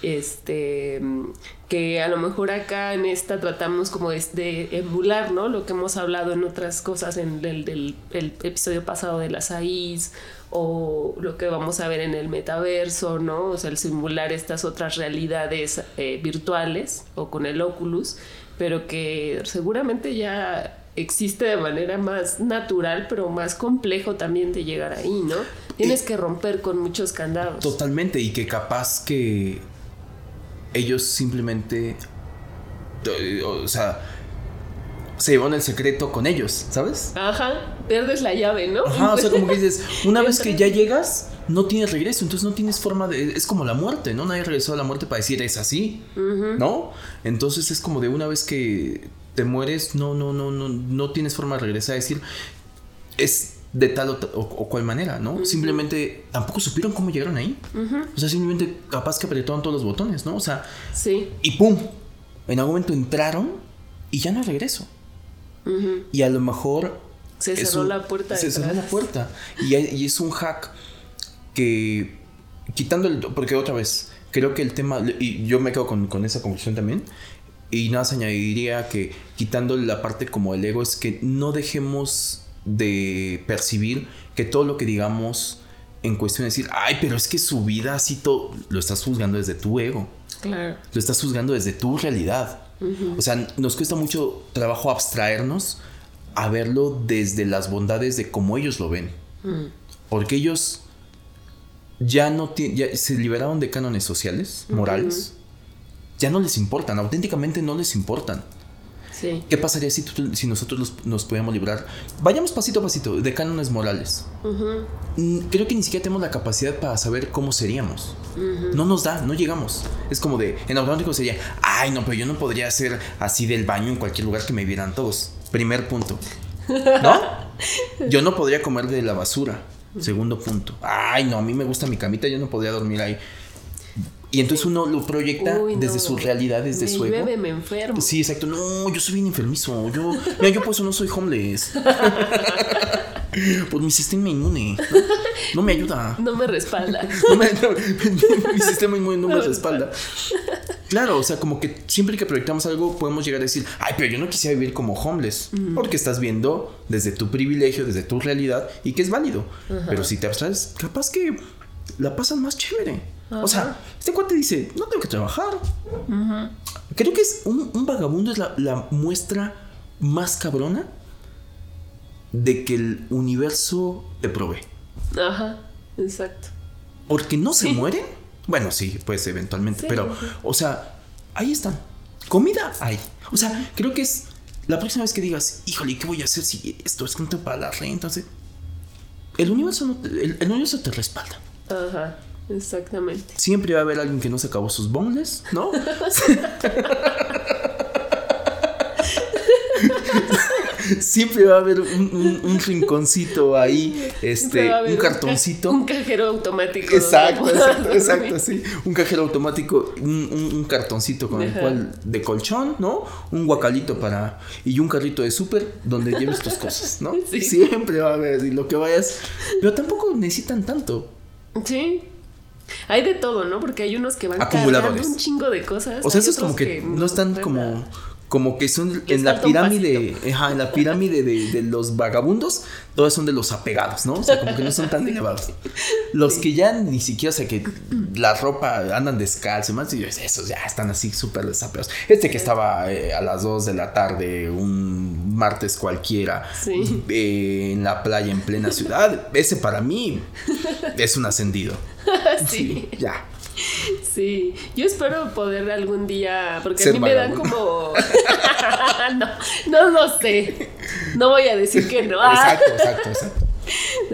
este que a lo mejor acá en esta tratamos como de, emular, ¿no? Lo que hemos hablado en otras cosas en el del episodio pasado de las AIs o lo que vamos a ver en el metaverso, ¿no? O sea, el simular estas otras realidades eh, virtuales o con el Oculus, pero que seguramente ya existe de manera más natural, pero más complejo también de llegar ahí, ¿no? Tienes que romper con muchos candados. Totalmente, y que capaz que ellos simplemente, o sea, se llevan el secreto con ellos, ¿sabes? Ajá, pierdes la llave, ¿no? Ajá, o sea, como que dices, una vez que ya llegas, no tienes regreso, entonces no tienes forma de... Es como la muerte, ¿no? Nadie regresó a la muerte para decir es así, ¿no? Entonces es como de una vez que te mueres, no, no, no, no, no tienes forma de regresar a decir, es de tal o, cual manera, ¿no? Simplemente tampoco supieron cómo llegaron ahí. O sea, simplemente capaz que apretaron todos los botones, ¿no? O sea, sí. y ¡pum! En algún momento entraron y ya no regreso. Y a lo mejor... Se cerró la puerta. Se cerró la puerta. Y, y, es un hack que, quitando el... Porque otra vez, creo que el tema... Y yo me quedo con, con esa conclusión también. Y nada más añadiría que quitando la parte como el ego es que no dejemos de percibir que todo lo que digamos en cuestión de decir, ay, pero es que su vida así todo, lo estás juzgando desde tu ego. Claro. Lo estás juzgando desde tu realidad. O sea, nos cuesta mucho trabajo abstraernos a verlo desde las bondades de cómo ellos lo ven. Porque ellos ya no ya se liberaron de cánones sociales, morales. Ya no les importan, auténticamente no les importan. ¿Qué pasaría si, si nosotros nos pudiéramos librar? Vayamos pasito a pasito, de cánones morales. Mm, creo que ni siquiera tenemos la capacidad para saber cómo seríamos. No nos da, no llegamos. Es como de, en automático sería, ay, no, pero yo no podría hacer así del baño en cualquier lugar que me vieran todos. Primer punto. ¿No? Yo no podría comer de la basura. Segundo punto. Ay, no, a mí me gusta mi camita, yo no podría dormir ahí. Y entonces uno lo proyecta desde su realidad, desde su ego. me enfermo. Sí, exacto. No, yo soy bien enfermizo. Yo, mira, yo por eso no soy homeless. Por mi sistema inmune. No, me ayuda. No me respalda. mi sistema inmune no, me respalda. Claro, o sea, como que siempre que proyectamos algo podemos llegar a decir, ay, pero yo no quisiera vivir como homeless. Porque estás viendo desde tu privilegio, desde tu realidad y que es válido. Pero si te abstraes, capaz que la pasan más chévere. O sea, este cuate dice, no tengo que trabajar. Creo que es un, vagabundo es la, muestra más cabrona de que el universo te provee. Ajá, exacto. Porque no se mueren. Bueno, sí, pues eventualmente, pero, o sea, ahí están. Comida hay. O sea, creo que es la próxima vez que digas, híjole, ¿qué voy a hacer si esto es cuento para la renta? Entonces, el universo, el universo te respalda. Ajá. Exactamente. Siempre va a haber alguien que no se acabó sus bonles, ¿no? Siempre va a haber un, rinconcito ahí, este, un cartoncito. Un, cajero automático. Exacto, exacto, exacto, sí. Un cajero automático, un, cartoncito con el cual, de colchón, ¿no? Un guacalito para, y un carrito de súper donde lleves tus cosas, ¿no? Siempre va a haber, y lo que vayas, pero tampoco necesitan tanto. Sí, hay de todo, ¿no? Porque hay unos que van cargando un chingo de cosas. O sea, eso es como que, no están como como que son en la pirámide, en la pirámide de, los vagabundos, todos son de los apegados, ¿no? O sea, como que no son tan elevados. Los que ya ni siquiera, o sea, que la ropa andan descalzo, más, y esos ya están así súper desapegados. Este que estaba eh, a las 2 de la tarde, un martes cualquiera, eh, en la playa en plena ciudad, ese para mí es un ascendido. sí. Ya. Sí, yo espero poder algún día, porque a mí me dan como... no, no lo sé. No voy a decir que no. exacto, exacto, exacto.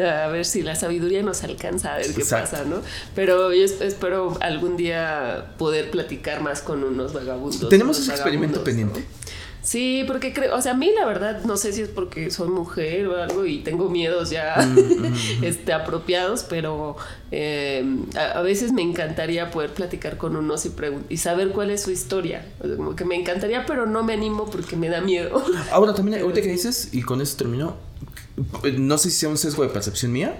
A ver si la sabiduría nos alcanza a ver qué pasa, ¿no? Pero yo espero algún día poder platicar más con unos vagabundos. Tenemos ese experimento pendiente. Sí, porque creo, o sea, a mí la verdad no sé si es porque soy mujer o algo y tengo miedos ya mm, mm, mm. este, apropiados, pero eh, a, veces me encantaría poder platicar con unos y, y saber cuál es su historia. como que me encantaría, pero no me animo porque me da miedo. Ahora también, ahorita que dices, y con eso termino, no sé si sea un sesgo de percepción mía,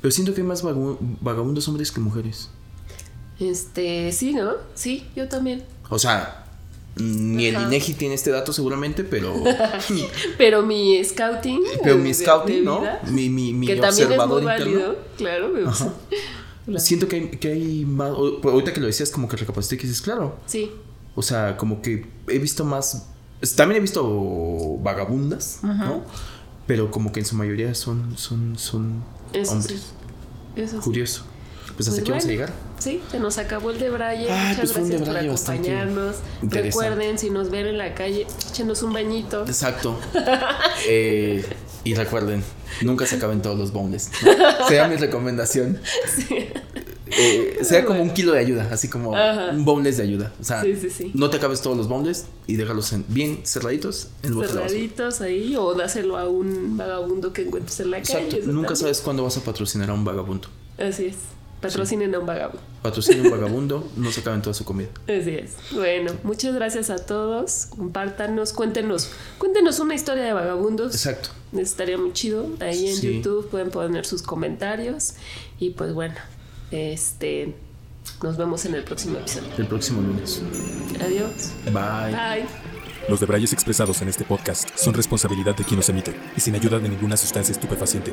pero siento que hay más vagabundos hombres que mujeres. Este, sí, ¿no? Sí, yo también. O sea, ni el INEGI tiene este dato seguramente, pero. pero mi scouting. Pero mi scouting, ¿no? Mi, mi, mi que observador también es muy válido, claro. Siento que hay, que hay más. Ahorita que lo decías, como que recapacité que dices, claro. Sí. O sea, como que he visto más. También he visto vagabundas, ¿no? Pero como que en su mayoría son, son, son hombres. Eso Curioso. Pues hasta pues aquí vamos a llegar. Sí, se nos acabó el de Braille. Muchas pues gracias por acompañarnos. Recuerden, si nos ven en la calle, échenos un bañito. Exacto. eh, y recuerden, nunca se acaben todos los bondes. Sea mi recomendación. Sí. eh, sea como un kilo de ayuda, así como un boneless de ayuda. O sea, Sí, sí, sí. no te acabes todos los boneless y déjalos en- bien cerraditos en el bote de la basura. Cerraditos ahí o dáselo a un vagabundo que encuentres en la calle. Exacto. Nunca también. sabes cuándo vas a patrocinar a un vagabundo. Así es. Patrocinen a un vagabundo. Patrocina a un vagabundo, no se acaben toda su comida. Así es. Bueno, muchas gracias a todos. Compártanos, cuéntenos, cuéntenos una historia de vagabundos. Exacto. Estaría muy chido. Ahí en Sí. YouTube pueden poner sus comentarios. Y pues bueno, este nos vemos en el próximo episodio. El próximo lunes. Adiós. Bye. Bye. Los debrayes expresados en este podcast son responsabilidad de quien los emite y sin ayuda de ninguna sustancia estupefaciente.